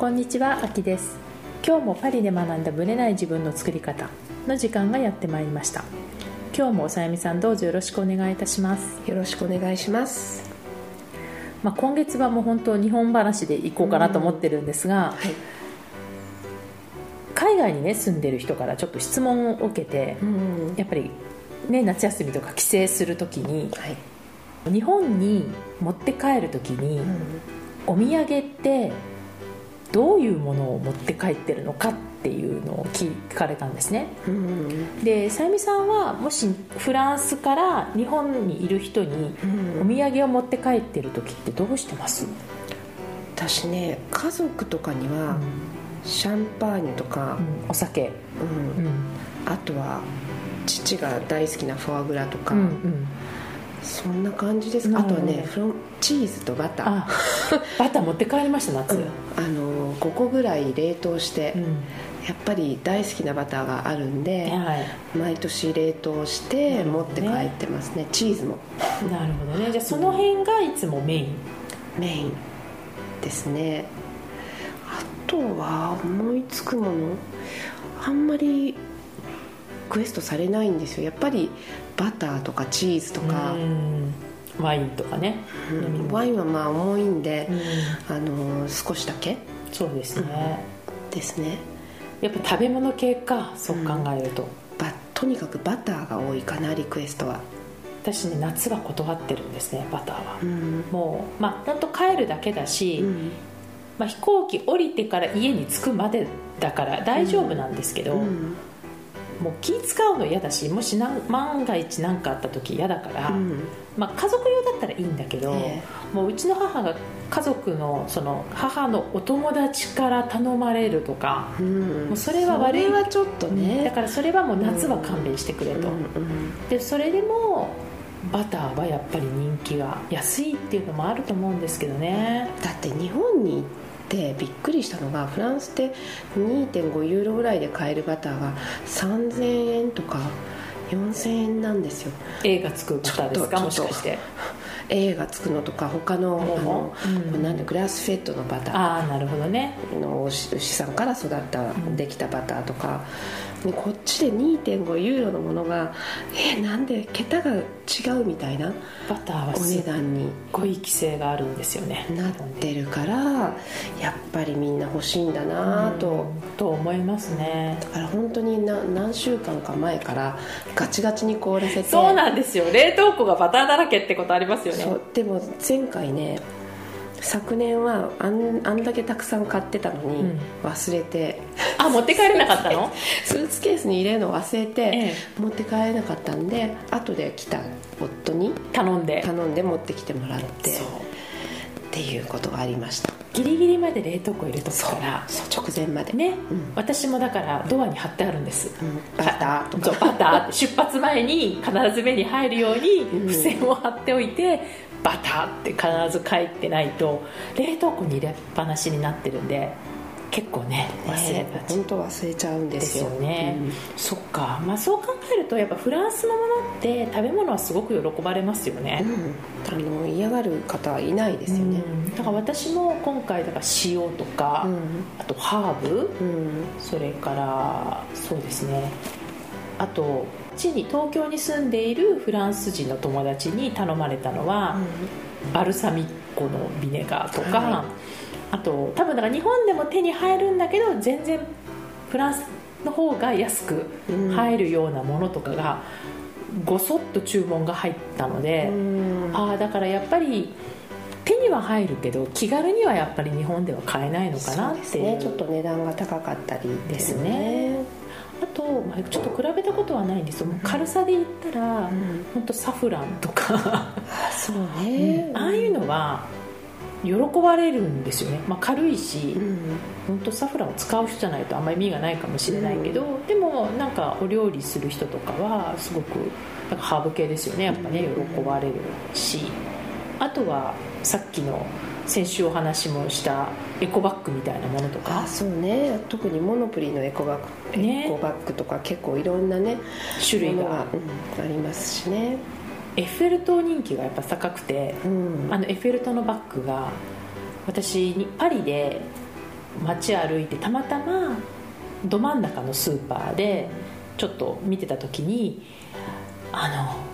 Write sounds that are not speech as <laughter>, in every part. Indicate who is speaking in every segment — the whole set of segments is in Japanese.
Speaker 1: こんにちは、あきです。今日もパリで学んだブレない自分の作り方の時間がやってまいりました。今日もおさやみさんどうぞよろしくお願いいたします。
Speaker 2: よろしくお願いします。
Speaker 1: まあ、今月はもう本当日本話で行こうかなと思ってるんですが、
Speaker 2: はい。
Speaker 1: 海外にね住んでる人からちょっと質問を受けて、
Speaker 2: うん
Speaker 1: やっぱりね夏休みとか帰省する時に
Speaker 2: はい。
Speaker 1: 日本に持って帰る時に、お土産ってどういうものを持って帰ってるのかっていうのを聞かれたんですね。
Speaker 2: うん。
Speaker 1: でさゆみさんはもしフランスから日本にいる人にお土産を持って帰ってる時ってどうしてます、
Speaker 2: 私ね家族とかにはシャンパーニュとか、
Speaker 1: お酒。
Speaker 2: うん。
Speaker 1: うん。
Speaker 2: あとは父が大好きなフォアグラとか、
Speaker 1: うんうん
Speaker 2: そんな感じです。あとはねフロンチーズとバター。
Speaker 1: あバター持って帰りました夏、
Speaker 2: うん。あの5個ぐらい冷凍して、
Speaker 1: うん。
Speaker 2: やっぱり大好きなバターがあるんで、
Speaker 1: はい。
Speaker 2: 毎年冷凍し
Speaker 1: な
Speaker 2: て持って帰ってますね。チーズも。
Speaker 1: なるほどね。じゃあその辺がいつもメイン？
Speaker 2: メイン。ですね。あとは思いつくものあんまりクエストされないんですよ。やっぱりバターとかチーズとか、
Speaker 1: うん。ワインとかね、
Speaker 2: うん。ワインはまあ重いんで
Speaker 1: う、ん。
Speaker 2: あの少しだけ。
Speaker 1: そうですね、
Speaker 2: ですね。
Speaker 1: やっぱ食べ物系かそう考えると、
Speaker 2: ばとにかくバターが多いかなリクエストは。
Speaker 1: 私ね夏は断ってるんですねバターは、
Speaker 2: うん。
Speaker 1: もうまあ本当帰るだけだし、
Speaker 2: うん。
Speaker 1: まあ、飛行機降りてから家に着くまでだから大丈夫なんですけど、
Speaker 2: うん
Speaker 1: もう気使うの嫌だしもしなん万が一何かあった時嫌だから、
Speaker 2: うん。
Speaker 1: まあ、家族用だったらいいんだけど、
Speaker 2: え
Speaker 1: もううちの母が家族のその母のお友達から頼まれるとか、
Speaker 2: うん
Speaker 1: もうそれは悪い。
Speaker 2: それはちょっとね。
Speaker 1: だからそれはもう夏は勘弁してくれと、
Speaker 2: うんうん
Speaker 1: でそれでもバターはやっぱり人気が安いっていうのもあると思うんですけどね。
Speaker 2: だって日本に行ってびっくりしたのがフランスって2.5ユーロぐらいで買えるバターが3000円とか4000円なんですよ。
Speaker 1: A がつくバターですか？もしかして。
Speaker 2: A がつくのとか他のの、
Speaker 1: うん。
Speaker 2: なんでグラスフェッドのバター。
Speaker 1: ああなるほどね。
Speaker 2: の牛牛さんから育った、
Speaker 1: ん。
Speaker 2: できたバターとかでこっちで2.5ユーロのものがえなんで桁が違うみたいな
Speaker 1: バターは
Speaker 2: お値段に。
Speaker 1: ごい規制があるんですよね。
Speaker 2: なってるからやっぱりみんな欲しいんだなと、
Speaker 1: うん。と思いますね。
Speaker 2: だから本当にな何週間か前からガチガチに凍らせて。
Speaker 1: そうなんですよ。冷凍庫がバターだらけってことありますよね。
Speaker 2: でも前回ね昨年はあんあんだけたくさん買ってたのに
Speaker 1: うん。
Speaker 2: 忘れて、
Speaker 1: あ持って帰れなかったの？<laughs>
Speaker 2: スーツケースに入れるの忘れて、
Speaker 1: え
Speaker 2: 持って帰れなかったんで後で来た夫に
Speaker 1: 頼んで。
Speaker 2: 頼んで持ってきてもらって
Speaker 1: そう。
Speaker 2: っていうことがありました。
Speaker 1: ギリギリまで冷凍庫入れとくから。
Speaker 2: そう。直前まで、
Speaker 1: ね、
Speaker 2: うん。
Speaker 1: 私もだからドアに貼ってあるんです。
Speaker 2: うん。バターとか。
Speaker 1: バター。出発前に必ず目に入るように
Speaker 2: うん。
Speaker 1: 付箋を貼っておいて、バターって必ず書いてないと冷凍庫に入れっぱなしになってるんで結構ね忘れ
Speaker 2: ね
Speaker 1: がち。
Speaker 2: 本当忘れちゃうんで
Speaker 1: です
Speaker 2: よ
Speaker 1: よね、
Speaker 2: うん。
Speaker 1: そっか、まあ、そう考えるとやっぱフランスのものって食べ物はすごく喜ばれますよね、
Speaker 2: うん、あの嫌がる方はいないですよね。
Speaker 1: うん。だから私も今回だから塩とか、
Speaker 2: うん。
Speaker 1: あとハーブ。
Speaker 2: うん。
Speaker 1: それからそうですね。あとに東京に住んでいるフランス人の友達に頼まれたのは、バルサミコのビネガーとか、
Speaker 2: はい
Speaker 1: あと多分だから日本でも手に入るんだけど全然フランスの方が安く
Speaker 2: うん。
Speaker 1: 入るようなものとかがごそっと注文が入ったので、
Speaker 2: うん。
Speaker 1: ああだからやっぱり手には入るけど気軽にはやっぱり日本では買えないのかなっていう。
Speaker 2: ね。ちょっと値段が高かったり
Speaker 1: ですねあと、まあ、ちょっと比べたことはないんですよ。もう軽さで言ったら、
Speaker 2: うん。
Speaker 1: 本当サフランとか、
Speaker 2: あそうね。
Speaker 1: ああいうのは喜ばれるんですよね、まあ、軽いし、
Speaker 2: うん。
Speaker 1: 本当サフランを使う人じゃないとあんまり意味がないかもしれないけど、でもなんかお料理する人とかはすごくなんかハーブ系ですよね。やっぱね喜ばれるしあとはさっきの先週お話もしたエコバッグみたいなものとか。
Speaker 2: あそうね。特にモノプリのエコバッグ、
Speaker 1: ね。
Speaker 2: エコバッグとか結構いろんなね
Speaker 1: 種類が、
Speaker 2: うんありますしね。
Speaker 1: エッフェル塔人気がやっぱ高くて
Speaker 2: うん。
Speaker 1: あのエッフェル塔のバッグが私にパリで街歩いてたまたまど真ん中のスーパーでちょっと見てた時に「あの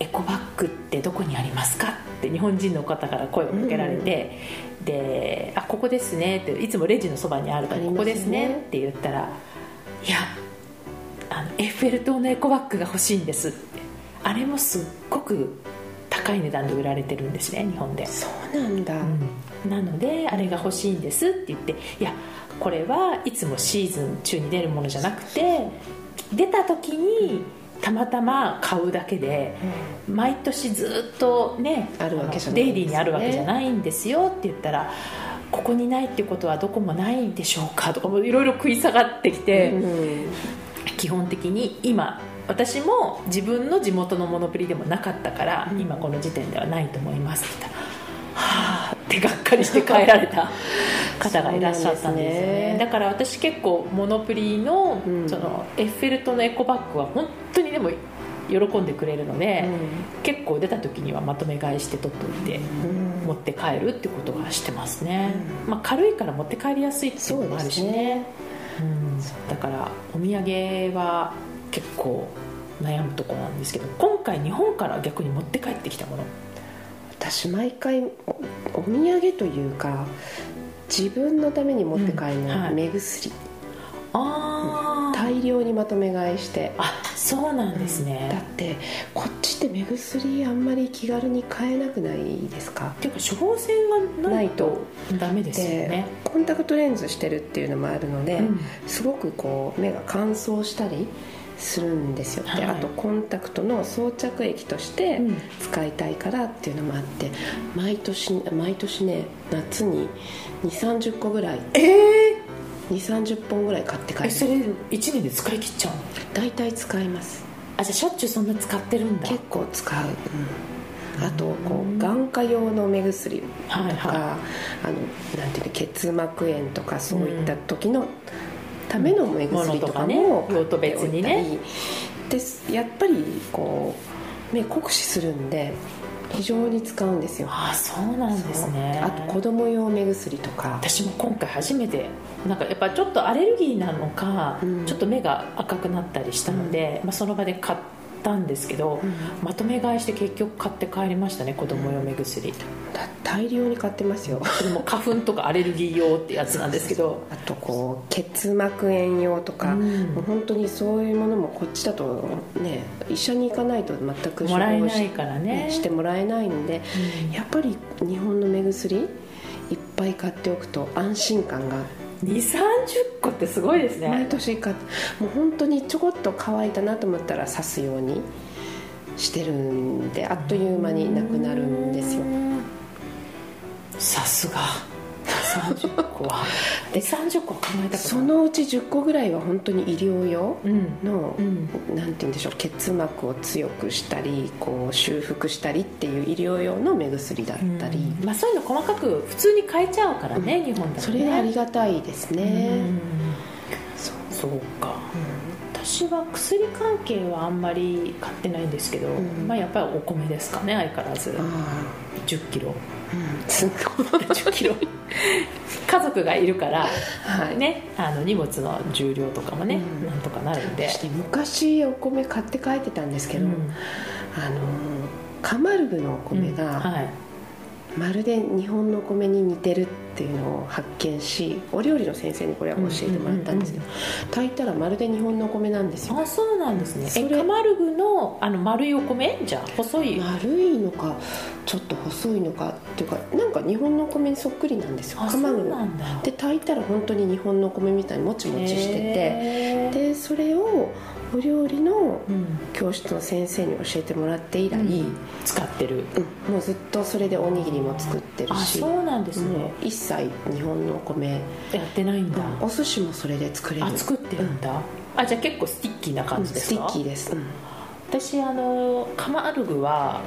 Speaker 1: エコバッグってどこにありますか?」って日本人の方から声をかけられて、で「あここですね」っていつもレジのそばにあるから「
Speaker 2: ありますね。
Speaker 1: ここですね」って言ったら「いやあのエッフェル塔のエコバッグが欲しいんです」って。あれもすっごく高い値段で売られてるんですね日本で。
Speaker 2: そうなんだ、
Speaker 1: なのであれが欲しいんですって言っていやこれはいつもシーズン中に出るものじゃなくて出た時にたまたま買うだけで毎年ずっとね
Speaker 2: あるわけじゃない
Speaker 1: デイリーにあるわけじゃないんですよって言ったらここにないってことはどこもないでしょうかとかもいろいろ食い下がってきて、
Speaker 2: うん。
Speaker 1: 基本的に今私も自分の地元のモノプリでもなかったから、
Speaker 2: うん。
Speaker 1: 今この時点ではないと思いますって言ったらはあってがっかりして帰られた <laughs> 方がいらっしゃったんですよね。
Speaker 2: ね。
Speaker 1: だから私結構モノプリの,、
Speaker 2: うん。
Speaker 1: そのエッフェル塔のエコバッグは本当にでも喜んでくれるので、結構出た時にはまとめ買いして取っといて
Speaker 2: うん。
Speaker 1: 持って帰るってことはしてますね、まあ、軽いから持って帰りやすいっていうのもあるしね。うん、だからお土産は結構悩むとこなんですけど今回日本から逆に持って帰ってきたもの
Speaker 2: 私毎回おお土産というか自分のために持って帰るのは
Speaker 1: うんはい。
Speaker 2: 目薬、
Speaker 1: ああ
Speaker 2: 大量にまとめ買いして。
Speaker 1: あそうなんです
Speaker 2: だ
Speaker 1: ね、
Speaker 2: ってこっちって目薬あんまり気軽に買えなくないですか？
Speaker 1: っていうか処方箋がないとダメですよ
Speaker 2: で
Speaker 1: ね
Speaker 2: コンタクトレンズしてるっていうのもあるので、
Speaker 1: うん。
Speaker 2: すごくこう目が乾燥したりするんですよ、で
Speaker 1: はい。
Speaker 2: あとコンタクトの装着液として
Speaker 1: うん。
Speaker 2: 使いたいからっていうのもあって毎年毎年ね夏に2 3 0個ぐらい
Speaker 1: ええ
Speaker 2: 2 3 0本ぐらい買って帰る。
Speaker 1: えそれ1年で使い切っちゃうの？
Speaker 2: 大体使います。
Speaker 1: あじゃあしょっちゅうそんな使ってるんだ。
Speaker 2: 結構使う、うん、あとこう眼科用の目薬とか、
Speaker 1: はいはい。
Speaker 2: あのなんていうの結膜炎とかそういった時のための目薬とか
Speaker 1: うん
Speaker 2: も
Speaker 1: 用途別にね。
Speaker 2: でやっぱりこう目酷使するんで非常に使うんですよ。
Speaker 1: ああそうなんですね。
Speaker 2: あと子供用目薬とか。
Speaker 1: 私も今回初めてなんかやっぱちょっとアレルギーなのか、
Speaker 2: うん。
Speaker 1: ちょっと目が赤くなったりしたので、まあ、その場で買ったんですけど、
Speaker 2: うん。
Speaker 1: まとめ買いして結局買って帰りましたね子供用目薬、
Speaker 2: だ大量に買ってますよ。<laughs>
Speaker 1: それも花粉とかアレルギー用ってやつなんですけど。
Speaker 2: あとこう結膜炎用とか、
Speaker 1: うん。
Speaker 2: もう本当にそういうものもこっちだとね医者に行かないと全く
Speaker 1: もらえないからね。
Speaker 2: してもらえないんで
Speaker 1: うん。
Speaker 2: やっぱり日本の目薬いっぱい買っておくと安心感が
Speaker 1: 2 3 0個ってすごいです
Speaker 2: 毎
Speaker 1: ね
Speaker 2: 年買って。もう本当にちょこっと乾いたなと思ったら刺すようにしてるんであっという間になくなるんですよ。
Speaker 1: うんさすが30個は。え30個は考えた
Speaker 2: そのうち10個ぐらいは本当に医療用
Speaker 1: うん。
Speaker 2: の、
Speaker 1: うん。
Speaker 2: なんて言うんでしょう結膜を強くしたりこう修復したりっていう医療用の目薬だったり、
Speaker 1: まあ、そういうの細かく普通に変えちゃうからね、日本だとね。
Speaker 2: それがありがたいですね、
Speaker 1: うん。
Speaker 2: そう
Speaker 1: か。私は薬関係はあんまり買ってないんですけど、
Speaker 2: ん。
Speaker 1: まあ、やっぱりお米ですかね相変わらず。
Speaker 2: あ
Speaker 1: 1 0キロ
Speaker 2: すごい。
Speaker 1: 1 0キロ。家族がいるから、
Speaker 2: はい。
Speaker 1: ね、あの荷物の重量とかもね、
Speaker 2: うん。
Speaker 1: なんとかなるんで。
Speaker 2: 昔お米買って帰ってたんですけど、
Speaker 1: うん。
Speaker 2: あのカマルブのお米
Speaker 1: うん。
Speaker 2: が
Speaker 1: はい。
Speaker 2: まるで日本のお米に似てるっていうのを発見しお料理の先生にこれは教えてもらったんですけど、炊いたらまるで日本のお米なんですよ。
Speaker 1: あそうなんですね。えカマルグのあの丸いお米？じゃあ細い？
Speaker 2: 丸いのかちょっと細いのかっていうかなんか日本のお米にそっくりなんですよ。カマルブ
Speaker 1: うなんだ。
Speaker 2: で炊いたら本当に日本のお米みたいにもちもちしてて。でそれをお料理の
Speaker 1: うん。
Speaker 2: 教室の先生に教えてもらって以来、
Speaker 1: うん。使ってる。
Speaker 2: うん。もうずっとそれでおにぎりも作ってる
Speaker 1: あ
Speaker 2: し
Speaker 1: そうなんです
Speaker 2: も
Speaker 1: ね。
Speaker 2: う一切日本のお米、
Speaker 1: やってないんだ。
Speaker 2: お寿司もそれで作れる。
Speaker 1: あ作ってるんだ。あじゃあ結構 sticky な感じですか？
Speaker 2: スティッキーです、うん。
Speaker 1: 私あのカマルグは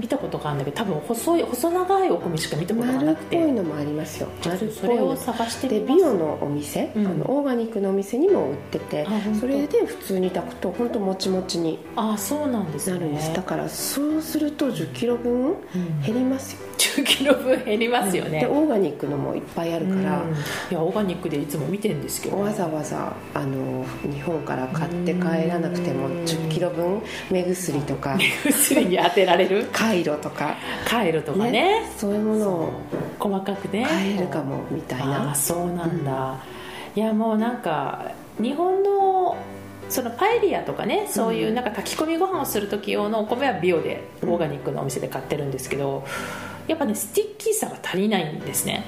Speaker 1: 見たことがあるんだけど多分細い細長いお米しか見たことがなくて。
Speaker 2: 丸っぽいのもありますよ。丸っぽいの。
Speaker 1: それを探して
Speaker 2: でビオのお店、
Speaker 1: うん。
Speaker 2: あのオーガニックのお店にも売っててそれで普通に炊くと本当もちもちに
Speaker 1: あそうなんです
Speaker 2: るんです、だからそうすると1 0キロ分
Speaker 1: うん。
Speaker 2: 減りますよ、
Speaker 1: 10キロ分減りますよね、
Speaker 2: でオーガニックのもいっぱいあるから、
Speaker 1: うん。いやオーガニックでいつも見てるんですけど、
Speaker 2: わざわざあの日本から買って帰らなくても
Speaker 1: うん
Speaker 2: 1 0キロ分目薬とか
Speaker 1: 薬に当てられる？<laughs>
Speaker 2: カイロとか、
Speaker 1: カイロとかね。
Speaker 2: そういうものを
Speaker 1: 細かくね。
Speaker 2: 買えるかもみたい
Speaker 1: あ
Speaker 2: な。
Speaker 1: あそうなんだ、いやもうなんか日本のそのパエリアとかねそういうなんか炊き込みご飯をする時用のお米はビオでオーガニックのお店で買ってるんですけどやっぱね sticky さが足りないんですね。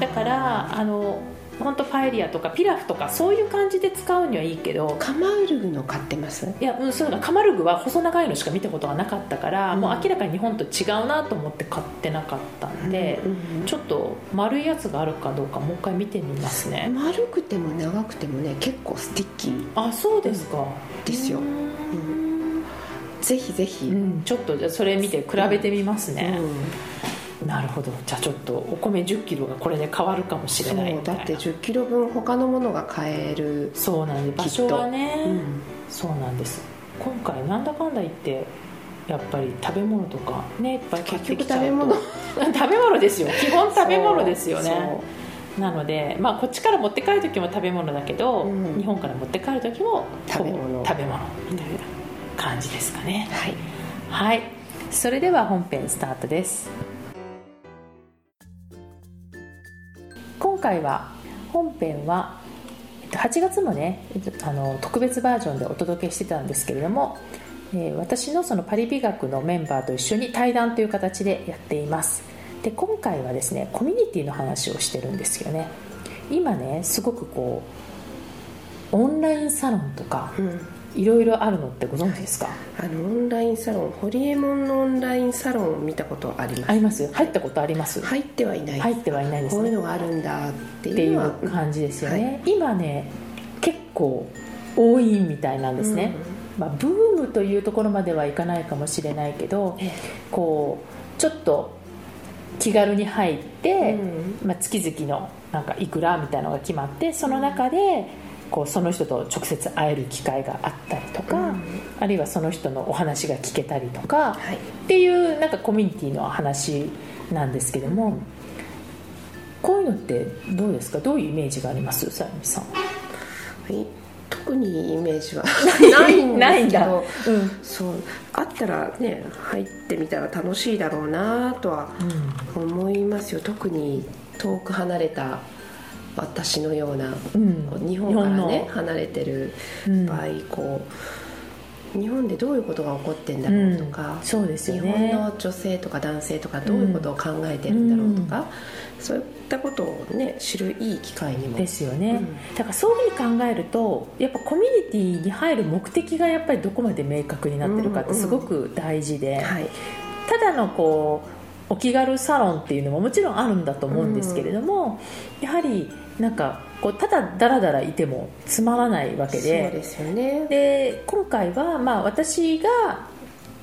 Speaker 1: だからあの本当パエリアとかピラフとかそういう感じで使うにはいいけど
Speaker 2: カマルグの買ってます？
Speaker 1: いや、うん、そうだ。カマルグは細長いのしか見たことがなかったから、
Speaker 2: うん。
Speaker 1: もう明らかに日本と違うなと思って買ってなかったんで、
Speaker 2: うん
Speaker 1: ちょっと丸いやつがあるかどうかもう一回見てみますね。
Speaker 2: 丸くても長くてもね結構 sticky。
Speaker 1: あそうですか。
Speaker 2: ですよ。
Speaker 1: うん。
Speaker 2: ぜひぜひ、
Speaker 1: うんちょっとじゃあそれ見て比べてみますね、
Speaker 2: う
Speaker 1: なるほど。じゃあちょっとお米1 0キロがこれで変わるかもしれない。
Speaker 2: だって1 0キロ分他のものが買える、
Speaker 1: そうなんです。場所はね、
Speaker 2: うん。
Speaker 1: そうなんです。今回なんだかんだ言ってやっぱり食べ物とかねいっぱい
Speaker 2: 結局食べ物。<laughs>
Speaker 1: 食べ物ですよ。基本食べ物ですよね。なので、まあ、こっちから持って帰る時も食べ物だけど、
Speaker 2: うん。
Speaker 1: 日本から持って帰る時も
Speaker 2: 食べ物。
Speaker 1: 食べ物みたいな感じですかね。
Speaker 2: はい。
Speaker 1: はい。それでは本編スタートです今回は本編は8月もねあの特別バージョンでお届けしてたんですけれども、え私のそのパリ美学のメンバーと一緒に対談という形でやっています。で今回はですねコミュニティの話をしてるんですよね。今ねすごくこうオンラインサロンとかいろいろあるのってご存知ですか、
Speaker 2: あのオンラインサロンホリエモンのオンラインサロンを見たことあります。
Speaker 1: あります入ったことあります、
Speaker 2: 入ってはいない、
Speaker 1: 入ってはいないですね。
Speaker 2: こういうのがあるんだって
Speaker 1: い
Speaker 2: いう
Speaker 1: 感じですよね、
Speaker 2: はい
Speaker 1: 今ね結構多いみたいなんですね、まあ、ブームというところまではいかないかもしれないけど
Speaker 2: え
Speaker 1: こうちょっと気軽に入って、
Speaker 2: うん
Speaker 1: まあ、月々のなんかいくらみたいなのが決まってその中でこうその人と直接会える機会があったりとか、
Speaker 2: うん。
Speaker 1: あるいはその人のお話が聞けたりとか、
Speaker 2: はい。
Speaker 1: っていうなんかコミュニティの話なんですけどもこういうのってどうですか？どういうイメージがあります？さゆみさん。
Speaker 2: はい。特にイメージは <laughs> ない。んですけど。
Speaker 1: うん。
Speaker 2: そう。あったらね入ってみたら楽しいだろうなとは思いますよ。特に遠く離れた私のような
Speaker 1: うん。
Speaker 2: 日本からね
Speaker 1: 日
Speaker 2: 離れてる
Speaker 1: うん。
Speaker 2: 場合こう日本でどういうことが起こってんだろうとか、
Speaker 1: うん。そうですよ
Speaker 2: 日
Speaker 1: ね
Speaker 2: 本の女性とか男性とかどういうことを考えてるんだろうとか、そういったことをね知るいい機会にも。
Speaker 1: ですよね、
Speaker 2: うん。
Speaker 1: だからそういうふうに考えるとやっぱコミュニティに入る目的がやっぱりどこまで明確になってるかってすごく大事で、
Speaker 2: はい。
Speaker 1: ただのこうお気軽サロンっていうのももちろんあるんだと思うんですけれども、やはりなんかこうただダラダラいてもつまらないわけ
Speaker 2: そう
Speaker 1: で
Speaker 2: ですよね。
Speaker 1: で今回はまあ私が、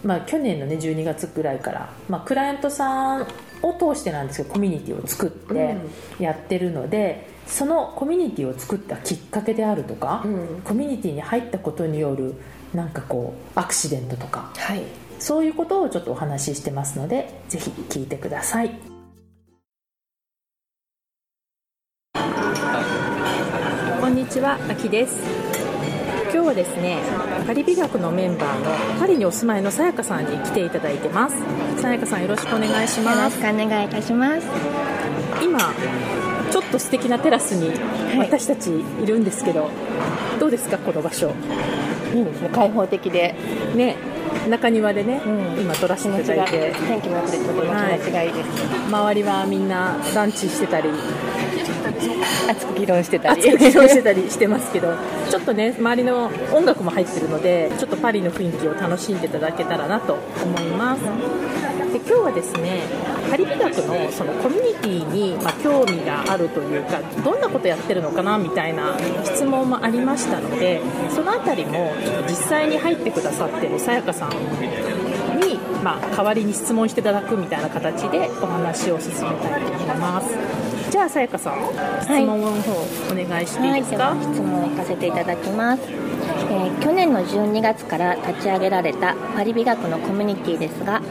Speaker 1: まあ、去年の、ね、12月ぐらいから、まあ、クライアントさんを通してなんですけどコミュニティを作ってやってるので、そのコミュニティを作ったきっかけであるとか、
Speaker 2: うん。
Speaker 1: コミュニティに入ったことによるなんかこうアクシデントとか
Speaker 2: はい。
Speaker 1: そういうことをちょっとお話ししてますのでぜひ聞いてくださいにちは、あきです。今日はですねパリ美学のメンバーのパリにお住まいのさやかさんに来ていただいてます。さやかさんよろしくお願いし
Speaker 3: よろ
Speaker 1: ます
Speaker 3: しくお願いいたします。
Speaker 1: 今ちょっと素敵なテラスに私たちいるんですけど、どうですかこの場所？
Speaker 3: いいですね。開放的で。
Speaker 1: ね中庭でね、
Speaker 3: うん。
Speaker 1: 今撮らせていただいて。
Speaker 3: 天気も良くてとても気持ちがい。いです。
Speaker 1: 周りはみんなランチしてたり
Speaker 3: 熱く議論してたり。
Speaker 1: 熱く議論してたりしてますけどちょっとね周りの音楽も入ってるのでちょっとパリの雰囲気を楽しんでいただけたらなと思いますで今日はですねパリ美学のそのコミュニティにま興味があるというかどんなことやってるのかなみたいな質問もありましたのでそのあたりも実際に入ってくださってるさやかさんに、まあ、代わりに質問していただくみたいな形でお話を進めたいと思いますじゃあさやかさん質問の方お願いしていいですか、
Speaker 3: はい、質問行かせていただきます、えー去年の12月から立ち上げられたパリ美学のコミュニティですが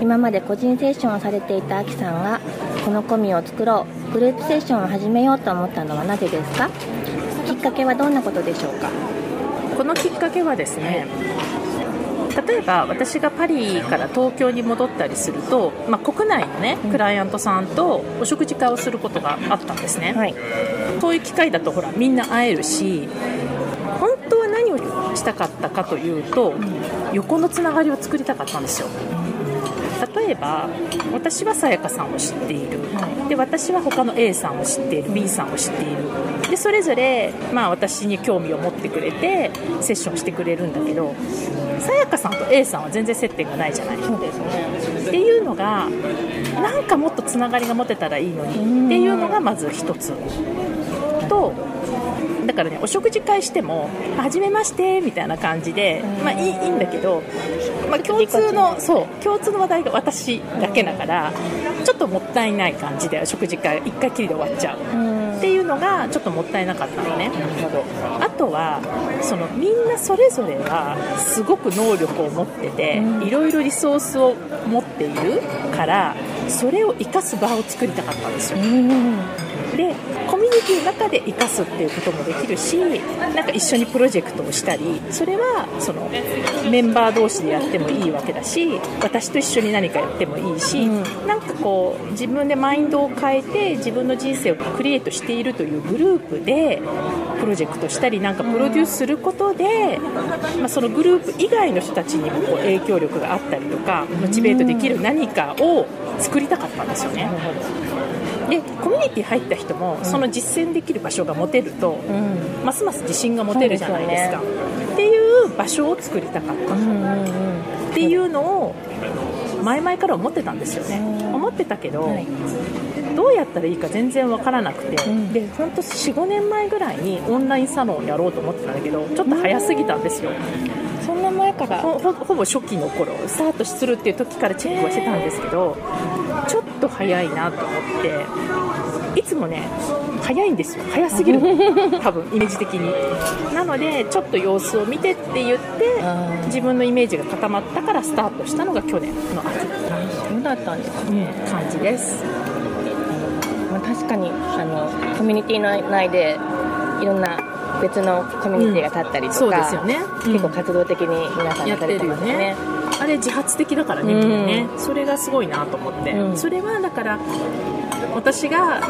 Speaker 3: 今まで個人セッションをされていたアキさんがこのコミを作ろうグループセッションを始めようと思ったのはなぜですか？きっかけはどんなことでしょうか？
Speaker 1: このきっかけはですね例えば私がパリから東京に戻ったりすると、まあ、国内のねクライアントさんとお食事会をすることがあったんですね、
Speaker 3: はい。
Speaker 1: そういう機会だとほらみんな会えるし本当は何をしたかったかというと横のつながりを作りたかったんですよ。例えば私はさやかさんを知っている。で私は他の A さんを知っている B さんを知っている。でそれぞれ、まあ、私に興味を持ってくれてセッションしてくれるんだけどさやかさんと A さんは全然接点がないじゃない。
Speaker 3: そうですね
Speaker 1: っていうのがなんかもっとつながりが持てたらいいのに。っていうのがまず一つ。とだからねお食事会しても「はじめまして」みたいな感じで、まあ、いいいいんだけど、まあ、共通のそう共通の話題が私だけだからちょっともったいない感じでお食事会1回きりで終わっちゃうっていうのがちょっともったいなかったのね。あとはそのみんなそれぞれがすごく能力を持ってていろいろリソースを持っているからそれを生かす場を作りたかったんですよでコミュニティの中で生かすっていうこともできるしなんか一緒にプロジェクトをしたりそれはそのメンバー同士でやってもいいわけだし私と一緒に何かやってもいいし、なんかこう自分でマインドを変えて自分の人生をクリエイトしているというグループでプロジェクトしたりなんかプロデュースすることで、まあ、そのグループ以外の人たちにもこう影響力があったりとかモチベートできる何かを作りたかったんですよね。でコミュニティ入った人もその実践できる場所が持てると、ますます自信が持てるじゃないですか。っていう場所を作りたかった、っていうのを前々から思ってたんですよね、思ってたけど、どうやったらいいか全然わからなくて、で本当45年前ぐらいにオンラインサロンをやろうと思ってたんだけどちょっと早すぎたんですよ、
Speaker 3: そんな前から？
Speaker 1: ほぼ初期の頃スタートするっていう時からチェックはしてたんですけどちょっと早いなと思っていつもね早いんですよ。早すぎる。<laughs> 多分イメージ的に。なのでちょっと様子を見てって言って自分のイメージが固まったからスタートしたのが去年の秋。
Speaker 3: そうだったんですね、
Speaker 1: 感じです。
Speaker 3: まあ、確かにあのコミュニティの内でいろんな別のコミュニティが立ったりとか、
Speaker 1: そうですよね。
Speaker 3: 結構活動的に皆さん
Speaker 1: やってるよね。
Speaker 3: ね
Speaker 1: あれ自発的だからねみんなね、それがすごいなと思って、
Speaker 3: うん。
Speaker 1: それはだから私が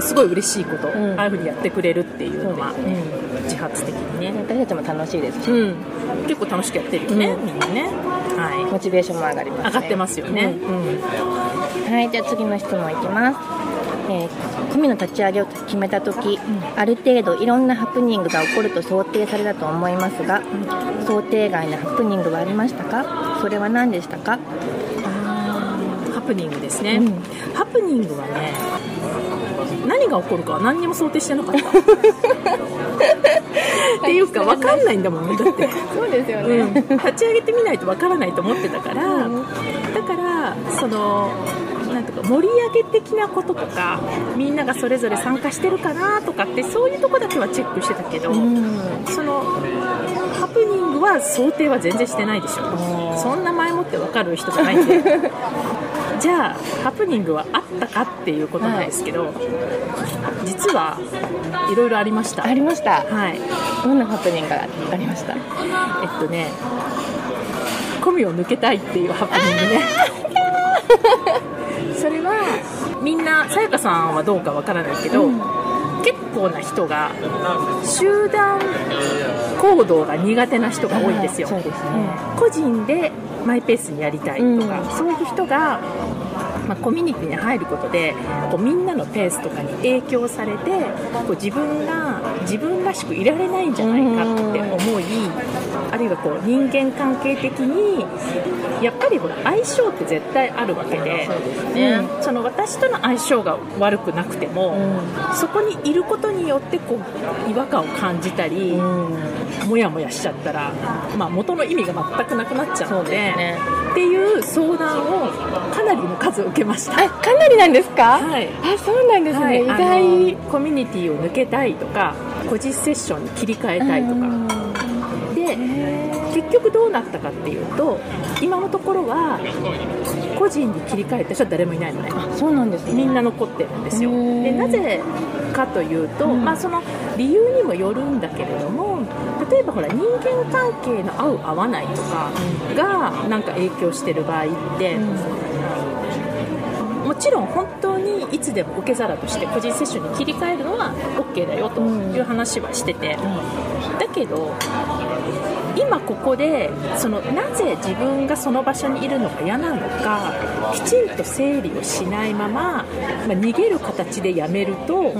Speaker 1: すごい嬉しいこと、
Speaker 3: ん。
Speaker 1: ああいうふうにやってくれるっていうのは
Speaker 3: そうですね。
Speaker 1: 自発的にね、
Speaker 3: 私たちも楽しいですし、
Speaker 1: うん、結構楽しくやってるよね、
Speaker 3: うん
Speaker 1: みんなね、は
Speaker 3: モチベーションも上がります、
Speaker 1: い、上がってますよね、
Speaker 3: うん。
Speaker 1: うん。
Speaker 3: はい、じゃあ次の質問いきます。えー、コミの立ち上げを決めた時、ある程度いろんなハプニングが起こると想定されたと思いますが、想定外のハプニングはありましたか？それは何でしたか？
Speaker 1: ハプニングですね、
Speaker 3: うん。
Speaker 1: ハプニングはね何が起こるかは何にも想定してなかった。<laughs> っていうか分かんないんだもんね。だって。
Speaker 3: そうですよ
Speaker 1: うん、立ち上げてみないとわからないと思ってたから、だからそのなんとか盛り上げ的なこととかみんながそれぞれ参加してるかなとかってそういうとこだけはチェックしてたけど、そのハプニングは想定は全然してないでしょ。そんな前もって分かる人じゃないんで <laughs> じゃあハプニングはあったかっていうことなんですけど、実はい。ろいろありました。
Speaker 3: ありました。
Speaker 1: はい。
Speaker 3: どんなハプニングがありました？
Speaker 1: えっとね、コミを抜けたいっていうハプニングね。<laughs> それは、みんな、さやかさんはどうかわからないけど、結構な人が、集団行動が苦手な人が多いんですよ。
Speaker 3: そうですね。
Speaker 1: 個人でマイペースにやりたいとか、
Speaker 3: うん
Speaker 1: そういう人が、まあ、コミュニティに入ることでこうみんなのペースとかに影響されてこう自分が自分らしくいられないんじゃないかって思いあるいはこう人間関係的にやっぱりほら相性って絶対あるわけで
Speaker 3: ね。
Speaker 1: うんその私との相性が悪くなくても、そこにいることによってこう違和感を感じたり、もやもやしちゃったら、まあ、元の意味が全くなくなっちゃうのでっていう相談をかなりの数受けました。
Speaker 3: あかなりなんですか？
Speaker 1: はい。
Speaker 3: あそうなんですね、
Speaker 1: はい。
Speaker 3: 意外。
Speaker 1: コミュニティを抜けたいとか個人セッションに切り替えたいとか、で結局どうなったかっていうと今のところは個人に切り替えた人は誰もいないのね。
Speaker 3: そうなんですね。
Speaker 1: みんな残ってるんですよ。でなぜかというと、
Speaker 3: うん。
Speaker 1: まあ、その理由にもよるんだけれども例えばほら人間関係の合う合わないとかがなんか影響してる場合って、もちろん本当にいつでも受け皿として個人セッションに切り替えるのは OK だよという話はしてて、だけど今ここでそのなぜ自分がその場所にいるのが嫌なのかきちんと整理をしないまま、まあ、逃げる形でやめると、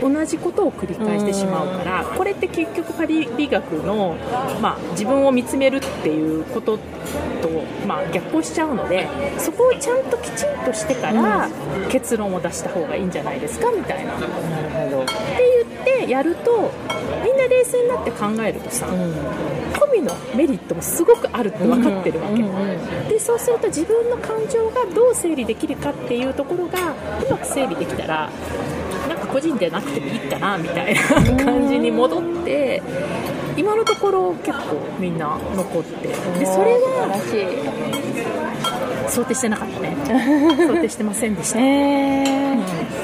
Speaker 1: 同じことを繰り返してしまうから、これって結局パリ美学の、まあ、自分を見つめるっていうことと、まあ、逆行しちゃうのでそこをちゃんときちんとしてから結論を出した方がいいんじゃないですかみたいな。ってやるとみんな冷静になって考えるとさ、込みのメリットもすごくあるって分かってるわけ、でそうすると自分の感情がどう整理できるかっていうところがうまく整理できたらなんか個人でなくてもいいかなみたいな感じに戻って今のところ結構みんな残って。でそれは想定してなかったね。<laughs> 想定してませんでした。
Speaker 3: えー。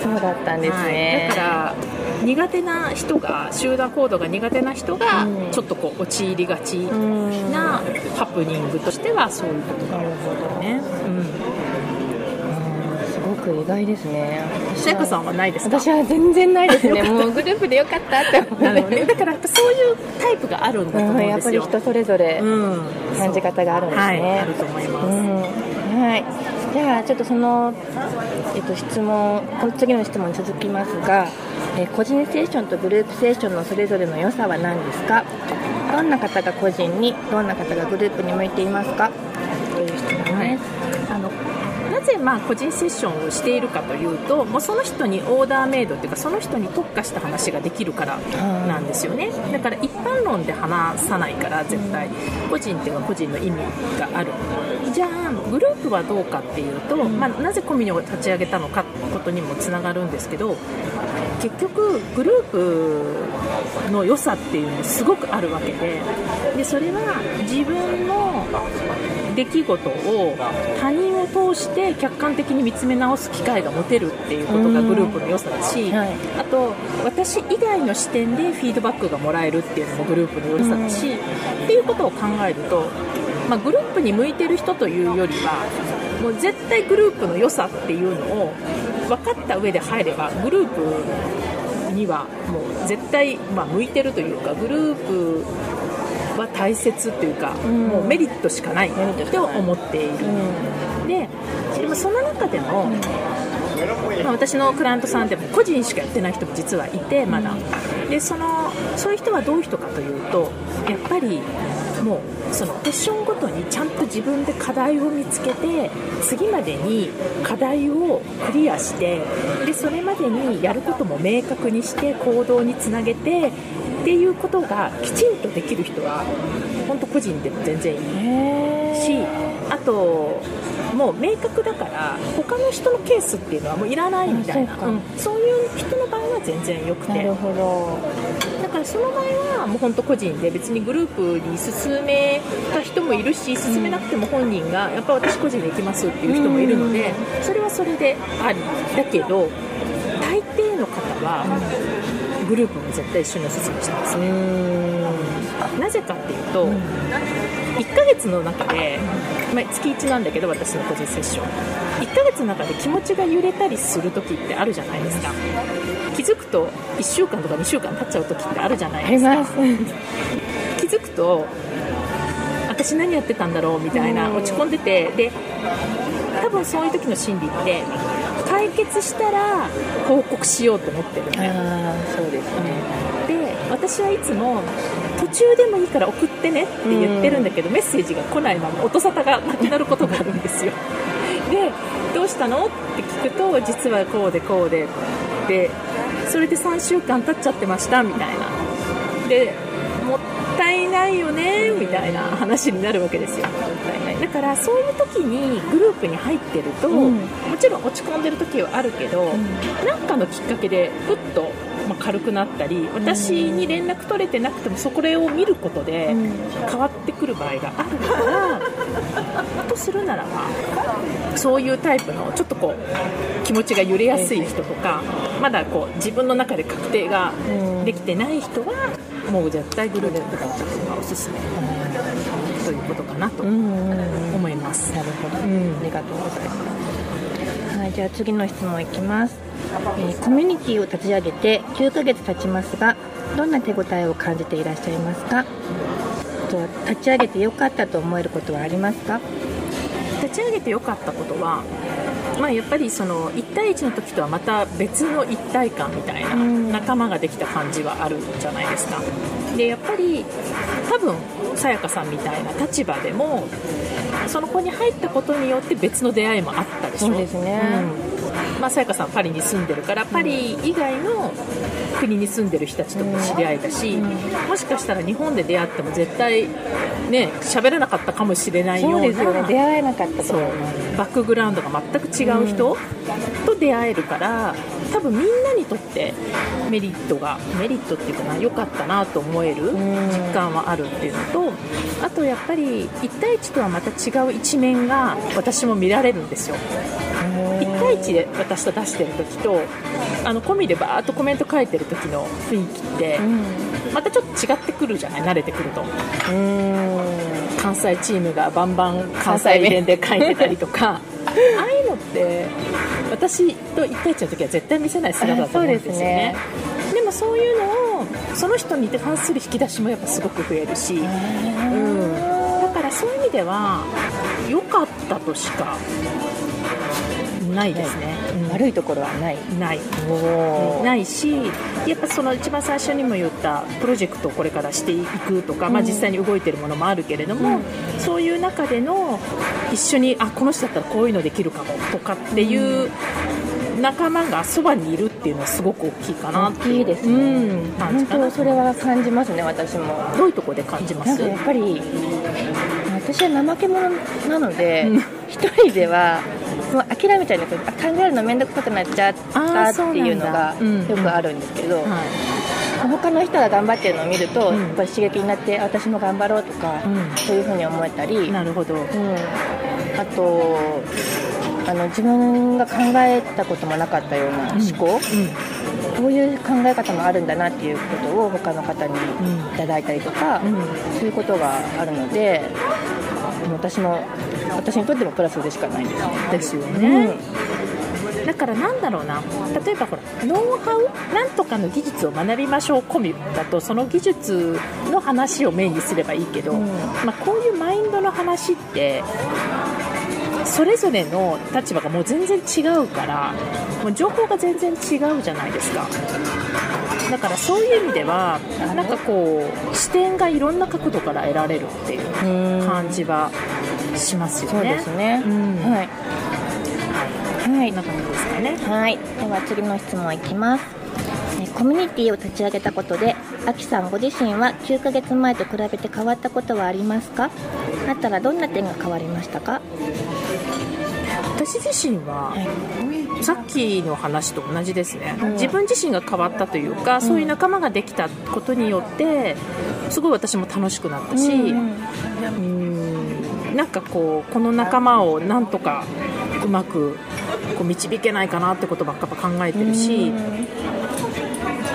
Speaker 3: そうだったんですね、
Speaker 1: はい、だから苦手な人が集団行動が苦手な人が
Speaker 3: うん。
Speaker 1: ちょっとこう陥りがち
Speaker 3: うん。
Speaker 1: なハプニングとしてはそういうことがあるほどね、
Speaker 3: すごく意外ですね。
Speaker 1: うん、さやかさんはないですか？
Speaker 3: 私は全然ないですね。もうグループでよかったって思って
Speaker 1: だからやっぱそういうタイプがあるんだと思うん
Speaker 3: うん。やっぱり
Speaker 1: ですよ、
Speaker 3: 人それぞれ
Speaker 1: うん、
Speaker 3: 感じ方があるんですね、
Speaker 1: はい。あると思います、
Speaker 3: うん。はい、じゃあちょっとその、えっと、質問次の質問に続きますが、え個人セッションとグループセッションのそれぞれの良さは何ですか？どんな方が個人にどんな方がグループに向いていますかという質問です、
Speaker 1: はいあのなぜまあ個人セッションをしているかというともうその人にオーダーメイドっていうかその人に特化した話ができるからなんですよね。だから一般論で話さないから絶対。個人っていうのは個人の意味がある。じゃあグループはどうかっていうと、まあ、なぜコミュニを立ち上げたのかってことにもつながるんですけど結局グループの良さっていうのもすごくあるわけででそれは自分の出来事を他人を通して客観的に見つめ直す機会が持てるっていうことがグループの良さだし、
Speaker 3: はい。
Speaker 1: あと私以外の視点でフィードバックがもらえるっていうのもグループの良さだし、っていうことを考えると、まあ、グループに向いてる人というよりはもう絶対グループの良さっていうのを分かった上で入ればグループにはもう絶対、まあ、向いてるというかグループは大切というか、
Speaker 3: ん。
Speaker 1: もうメリットしかないと思っている、ででもその中でも、まあ、私のクライアントさんでも個人しかやってない人も実はいてまだ。でそのそういう人はどういう人かというとやっぱりもうそのセッションごとにちゃんと自分で課題を見つけて次までに課題をクリアしてでそれまでにやることも明確にして行動につなげてっていうことがきちんとできる人は本当個人でも全然いいしあともう明確だから他の人のケースっていうのはもういらないみたいな。
Speaker 3: う
Speaker 1: ん。そういう人の場合は全然よくて。
Speaker 3: なるほど。
Speaker 1: だからその場合はもう本当個人で別にグループに進めた人もいるし進めなくても本人がやっぱ私個人で行きますっていう人もいるのでそれはそれでありだけど大抵の方はグループも絶対一緒におすすめしてますね。なぜかっていうと、1ヶ月の中で、まあ、月1なんだけど私の個人セッション。1ヶ月の中で気持ちが揺れたりする時ってあるじゃないですか。気づくと1週間とか2週間経っちゃう時ってあるじゃないですか。気づくと私何やってたんだろうみたいな落ち込んでてで多分そういう時の心理って解決したら報告しようと思ってる。んだよ
Speaker 3: ああそうですね。
Speaker 1: で私はいつも途中でもいいから送ってねって言ってるんだけど、メッセージが来ないまま音沙汰がなくなることがあるんですよ。<laughs> でどうしたの？って聞くと実はこうでこうで。でそれで3週間経っちゃってましたみたいな。でもったいないよねみたいな話になるわけですよ。もったいない。だからそういう時にグループに入ってると、
Speaker 3: うん。
Speaker 1: もちろん落ち込んでる時はあるけど、なんかのきっかけでふっと、まあ、軽くなったり私に連絡取れてなくてもそこれを見ることで
Speaker 3: うん。
Speaker 1: 変わってくる場合があるから、とするならばそういうタイプのちょっとこう気持ちが揺れやすい人とかまだこう自分の中で確定ができてない人はもう絶対グループだった方がおすすめ。ということかなと思います。
Speaker 3: なるほど、
Speaker 1: うん。
Speaker 3: ありがとうございます。はい、じゃあ次の質問いきます、えーコミュニティを立ち上げて9ヶ月経ちますが、どんな手応えを感じていらっしゃいますか？あとは立ち上げてよかったと思えることはありますか？
Speaker 1: 立ち上げてよかったことは、まあ、やっぱりその1対1の時とはまた別の一体感みたいな
Speaker 3: うん
Speaker 1: 仲間ができた感じはあるじゃないですかでやっぱり多分さやかさんみたいな立場でもその子に入ったことによって別の出会いもあったでしょ？
Speaker 3: そうですね。
Speaker 1: うん。まあ、さやかさんパリに住んでるからパリ以外の国に住んでる人たちとも知り合えたし、もしかしたら日本で出会っても絶対ね喋らなかったかもしれないような
Speaker 3: そうですよね。出会えなかったと。
Speaker 1: そう。バックグラウンドが全く違う人と出会えるから多分みんなにとってメリットがメリットっていうかな良かったなと思える
Speaker 3: ん。
Speaker 1: 実感はあるっていうのとあとやっぱり1対1とはまた違う一面が私も見られるんですよ。1対1で私と出してる時とあの込みでバーッとコメント書いてる時の雰囲気ってまたちょっと違ってくるじゃない？慣れてくると。
Speaker 3: うん。
Speaker 1: 関西チームがバンバン関西弁で書いてたりとか。ああいうのって私と1対1の時は絶対見せない姿だと思うんですよね。でもそういうのをその人に関する引き出しもやっぱすごく増えるし、うん、だからそういう意味では良かったとしかないですね、うん。
Speaker 3: 悪いところはない。
Speaker 1: ない。ないしやっぱその一番最初にも言ったプロジェクトをこれからしていくとか、まあ、実際に動いてるものもあるけれども、そういう中での一緒にあこの人だったらこういうのできるかもとかっていう仲間がそばにいるっていうのはすごく大きいかな
Speaker 3: 大きいですね。
Speaker 1: うん、感じ
Speaker 3: 本当それは感じますね。私も。
Speaker 1: どういうところで感じます？
Speaker 3: やっぱり私は怠け者なので
Speaker 1: うん。
Speaker 3: 一、人ではもう諦めちゃうんです考えるの面倒くさくなっちゃったっていうのがよくあるんですけど、
Speaker 1: はい
Speaker 3: 他の人が頑張ってるのを見ると、
Speaker 1: うん。
Speaker 3: やっぱり刺激になって私も頑張ろうとか、
Speaker 1: うん。
Speaker 3: そういうふうに思えたり、
Speaker 1: なるほど、
Speaker 3: うん、あとあの自分が考えたこともなかったような思考、
Speaker 1: う
Speaker 3: こういう考え方もあるんだなっていうことを他の方にいただいたりとか、
Speaker 1: んうん。
Speaker 3: そういうことがあるので私の私にとってもプラスでしかないです
Speaker 1: よね、だからなんだろうな。例えばほらノウハウなんとかの技術を学びましょう込みだとその技術の話をメインにすればいいけど、
Speaker 3: うん。
Speaker 1: まあ、こういうマインドの話ってそれぞれの立場がもう全然違うからもう情報が全然違うじゃないですかだからそういう意味ではなんかこう視点がいろんな角度から得られるっていう
Speaker 3: うん
Speaker 1: 感じはしますよ
Speaker 3: そう
Speaker 1: ね。
Speaker 3: ですね。
Speaker 1: うん
Speaker 3: はい。はい
Speaker 1: こんな感じですかね。
Speaker 3: はい、では次の質問いきます。えコミュニティを立ち上げたことで、あきさんご自身は9ヶ月前と比べて変わったことはありますか？あったらどんな点が変わりましたか？
Speaker 1: 私自身は、さっきの話と同じですね、
Speaker 3: うん。
Speaker 1: 自分自身が変わったというか、そういう仲間ができたことによってすごい私も楽しくなったし、
Speaker 3: うん
Speaker 1: うん。なんかこうこの仲間をなんとかうまくこう導けないかなってことばっか考えてるし、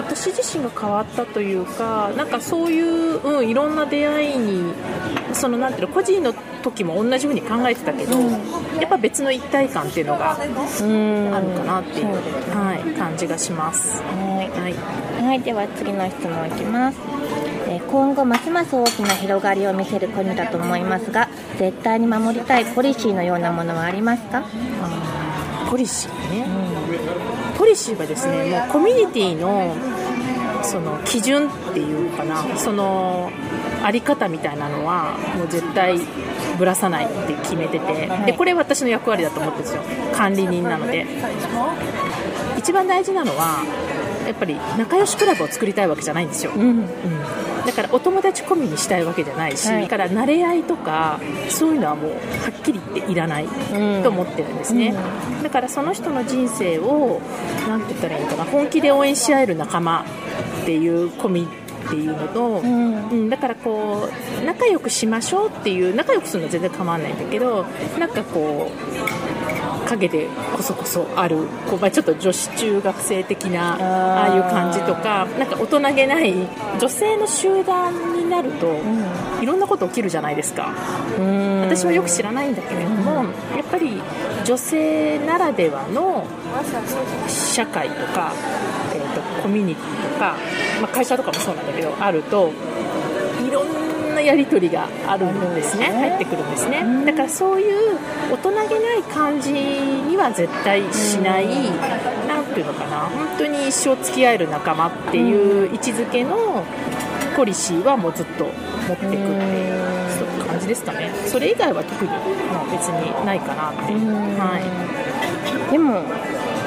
Speaker 1: 私自身が変わったというかなんかそういう、うん、いろんな出会いにそのなんていうの個人の時も同じふうに考えてたけど、やっぱ別の一体感っていうのが
Speaker 3: うん
Speaker 1: あるかなっていう、はい、感じがします。
Speaker 3: はい
Speaker 1: はい
Speaker 3: はい、では次の質問いきます。えー今後ますます大きな広がりを見せる国だと思いますが、絶対に守りたいポリシーのようなものはありますか？
Speaker 1: ポリシーね、ポリシーはですねもうコミュニティのその基準っていうかな。そのあり方みたいなのはもう絶対ぶらさないって決めてて、
Speaker 3: はい。
Speaker 1: でこれ私の役割だと思ってるんですよ。管理人なので。一番大事なのはやっぱり仲良しクラブを作りたいわけじゃないんですよ、
Speaker 3: うん。
Speaker 1: うん。だからお友達込みにしたいわけじゃないし、
Speaker 3: はい。
Speaker 1: だから慣れ合いとかそういうのはもうはっきり言っていらない
Speaker 3: うん。
Speaker 1: と思ってるんですね、だからその人の人生をなんて言ったらいいのかな。本気で応援し合える仲間っていう込みっていうのと、
Speaker 3: うん。
Speaker 1: うん、だからこう仲良くしましょうっていう仲良くするのは全然構わないんだけどなんかこう陰でこそこそあるこう、まあ、ちょっと女子中学生的なああいう感じとかなんか大人げない女性の集団になると、いろんなこと起きるじゃないですか。
Speaker 3: うん。
Speaker 1: 私はよく知らないんだけれども、やっぱり女性ならではの社会とか、コミュニティとか、まあ、会社とかもそうなんだけどあるといろんなやり取りがあるんですね。入ってくるんですね。だからそういう大人げない感じには絶対しないなんていうのかな。本当に一生付き合える仲間っていう位置づけのポリシーはもうずっと持っていくっていう感じですかね。それ以外は特にもう別にないかなって。はい。
Speaker 3: でも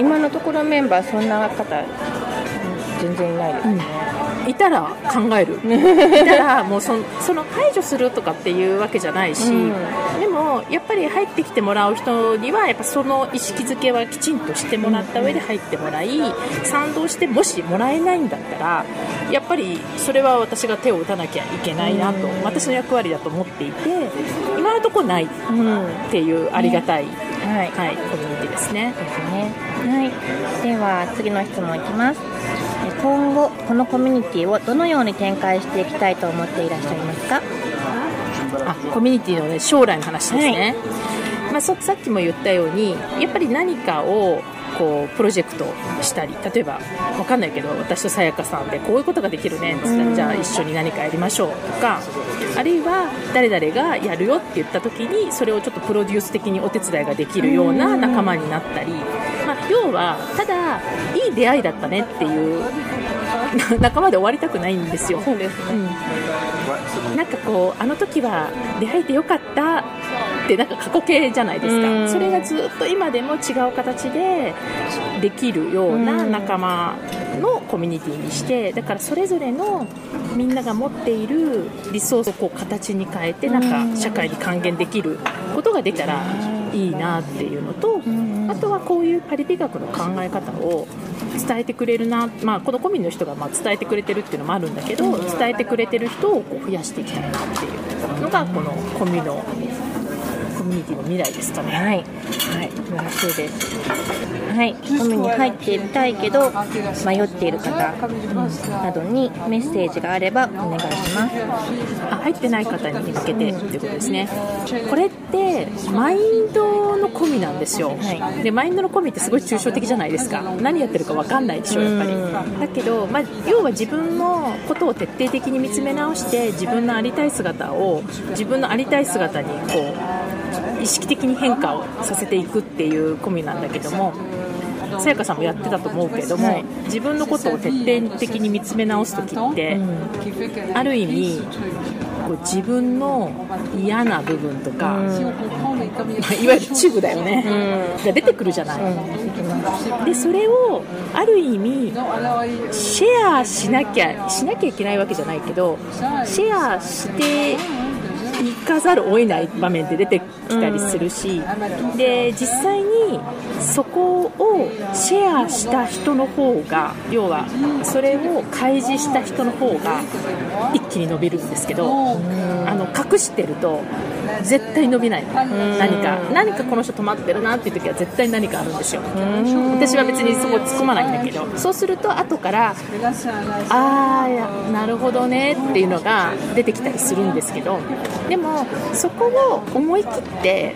Speaker 3: 今のところメンバーそんな方全然いない。ですね、
Speaker 1: いたら考える。<laughs> いたらもうそその排除するとかっていうわけじゃないし、
Speaker 3: うん。
Speaker 1: でもやっぱり入ってきてもらう人にはやっぱその意識づけはきちんとしてもらった上で入ってもらい賛同してもしもらえないんだったらやっぱりそれは私が手を打たなきゃいけないなと私の役割だと思っていて今のところないっ
Speaker 3: うん
Speaker 1: ていうありがたい、
Speaker 3: はい。
Speaker 1: はい、コミュニティですね。
Speaker 3: ですね。はい。では次の質問いきます。え今後このコミュニティをどのように展開していきたいと思っていらっしゃいますか？
Speaker 1: あコミュニティの、ね、将来の話ですね、まあ、そさっきも言ったようにやっぱり何かをこうプロジェクトしたり例えばわかんないけど私とさやかさんでこういうことができるねって言ったらじゃあ一緒に何かやりましょうとかあるいは誰々がやるよって言った時にそれをちょっとプロデュース的にお手伝いができるような仲間になったり、まあ、要はただいい出会いだったねっていう <laughs> 仲間で終わりたくないんですよ。
Speaker 3: そうですね。
Speaker 1: うん、なんかこうあの時は出会えてよかったってなんか過去形じゃないです
Speaker 3: うん。
Speaker 1: かそれがずっと今でも違う形でできるような仲間のコミュニティにしてだからそれぞれのみんなが持っているリソースをこう形に変えてなんか社会に還元できることができたらいいなっていうのとあとはこういうパリ美学の考え方を伝えてくれるな、まあ、このコミュの人がまあ伝えてくれてるっていうのもあるんだけど伝えてくれてる人をこう増やしていきたいなっていうのがこのコミュのコミュニティの未来ですかね。
Speaker 3: はい。はい。素晴らしいです。はい。コミュに入ってみたいけど迷っている方などにメッセージがあればお願いします。
Speaker 1: あ入ってない方に向けてっていうことですねこれってマインドの込みなんですよ、
Speaker 3: はい
Speaker 1: でマインドの込みってすごい抽象的じゃないですか何やってるか分かんないでしょやっぱり
Speaker 3: うん
Speaker 1: だけど、まあ、要は自分のことを徹底的に見つめ直して自分のありたい姿を自分のありたい姿にこう意識的に変化をさせていくっていう込みなんだけどもさやかさんもやってたと思うけども、
Speaker 3: はい。
Speaker 1: 自分のことを徹底的に見つめ直す時って、ある意味こう自分の嫌な部分とか、まあいわゆるチューブだよね、が出てくるじゃない、でそれをある意味シェアしなきゃしなきゃいけないわけじゃないけどシェアしていかざるを得ない場面で出てきたりするし、で実際にそこをシェアした人の方が要はそれを開示した人の方が一気に伸びるんですけど、あの隠してると絶対伸びない。の何か何かこの人止まってるなっていう時は絶対何かあるんですよ。私は別にそこ突っ込まないんだけどそうすると後からああなるほどねっていうのが出てきたりするんですけどでもそこを思い切って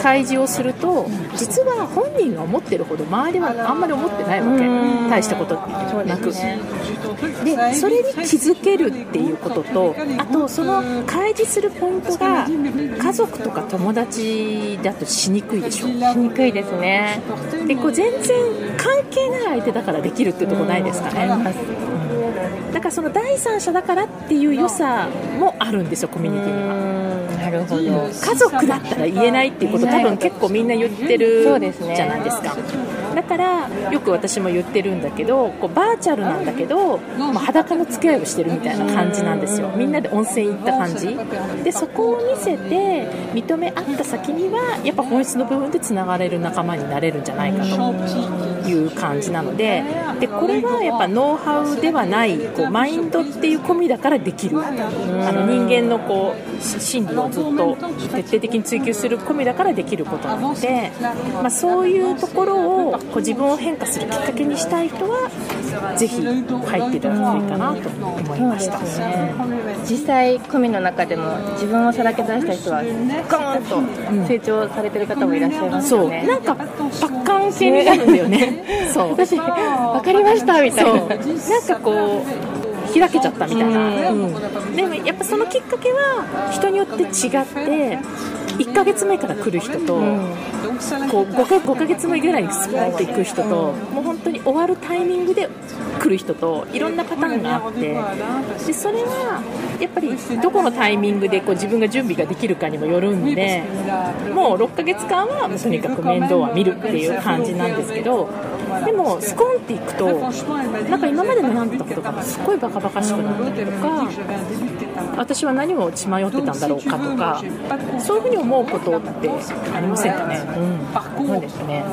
Speaker 1: 開示をすると実は本人が思ってるほど周りはあんまり思ってないわけ。大したことなく。でそれに気づけるっていうこととあとその開示するポイントが家族とか友達だとしにくいでしょ。
Speaker 3: しにくいですね。
Speaker 1: でこう全然関係ない相手だからできるっていうところないですかねだからその第三者だからっていう良さもあるんですよコミュニティには。
Speaker 3: うんなるほど。
Speaker 1: 家族だったら言えないっていうこと多分結構みんな言ってるじゃないですかだだからよく私も言ってるんだけどこうバーチャルなんだけど、まあ、裸の付き合いをしてるみたいな感じなんですよ。みんなで温泉行った感じ。でそこを見せて認め合った先にはやっぱ本質の部分でつながれる仲間になれるんじゃないかという感じなのででこれはやっぱノウハウではないこうマインドっていう込みだからできる。あの人間のこう心理をずっと徹底的に追求する込みだからできることなので、まあ、そういうところをこう自分を変化するきっかけにしたい人はぜひ入っていただくといいかなと思いました、ね、
Speaker 3: 実際コミの中でも自分をさらけ出した人はゴーンと成長されてる方もいらっしゃいますよね、
Speaker 1: うん、なんかパッカン系に。なるんだよねそう
Speaker 3: 私分かりましたみたいななん
Speaker 1: かこう開けちゃったみたいな、うん、でもやっぱそのきっかけは人によって違って1ヶ月目から来る人と、うん、こう 5, か5ヶ月目ぐらいにスポンっていく人と、もう本当に終わるタイミングで来る人といろんなパターンがあってでそれはやっぱりどこのタイミングでこう自分が準備ができるかにもよるんでもう6ヶ月間はとにかく面倒は見るっていう感じなんですけどでもスコーンっていくとなんか今まで悩んでたことがすごいバカバカしくなったりとか私は何を血迷ってたんだろうかとかそういうふうに思うことってありませんかね、
Speaker 3: うん、そうですね。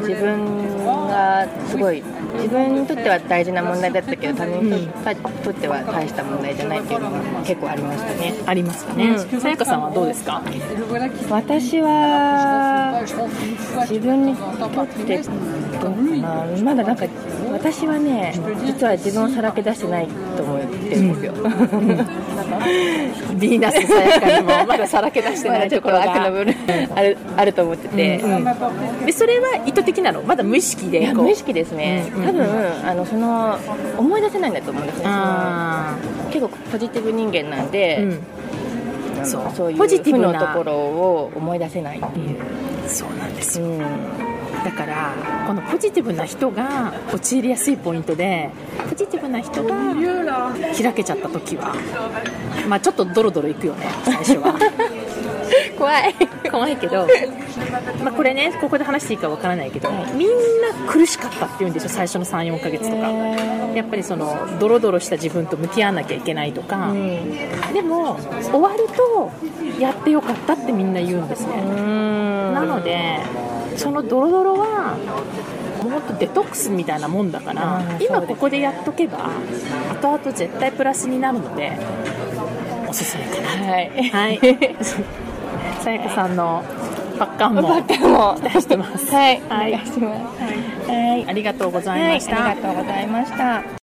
Speaker 3: 自分がすごい自分にとっては大事な問題だったけど他人にとっては大した問題じゃないっていうのが結構ありましたね。
Speaker 1: ありますかね。さやかさんはどうですか？
Speaker 3: 私は自分にとってどうかなまだなんか私はね実は自分をさらけ出してないと思ってるんですよ、うん、
Speaker 1: ヴィーナスさやかにもまださらけ出してないところが
Speaker 3: 悪の部分ある <laughs> あると思ってて、うん。
Speaker 1: うん、でそれは意図的なの？まだ無意識で
Speaker 3: 無意識ですね、多分あのその思い出せないんだと思うんですね。結構ポジティブ人間なんで、そうそういうポジティブな。ところを思い出せないっていう、
Speaker 1: そうなんですよ、だからこのポジティブな人が陥りやすいポイントでポジティブな人が開けちゃった時はまあちょっとドロドロいくよね最初は。<laughs>
Speaker 3: 怖い。
Speaker 1: 怖いけど、まあ、これねここで話していいかわからないけど、みんな苦しかったって言うんでしょ最初の34か月とか。やっぱりそのドロドロした自分と向き合わなきゃいけないとか、でも終わるとやってよかったってみんな言うんですね。なのでそのドロドロはもっとデトックスみたいなもんだから今ここでやっとけば後々絶対プラスになるのでおすすめかな。
Speaker 3: はい、
Speaker 1: はい。<laughs> さやかさんのパッカンも
Speaker 3: パッカンも。
Speaker 1: 出してます。
Speaker 3: はい、はい、お願い。します、
Speaker 1: はい、ありがとうございました、
Speaker 3: はい、ありがとうございました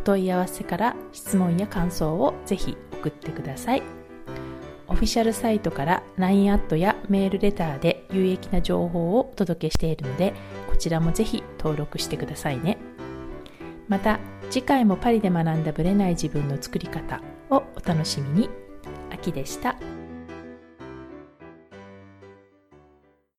Speaker 1: お問い合わせから質問や感想をぜひ送ってください。オフィシャルサイトから LINE アットやメールレターで有益な情報をお届けしているのでこちらもぜひ登録してくださいね。また次回もパリで学んだブレない自分の作り方をお楽しみに。秋でした。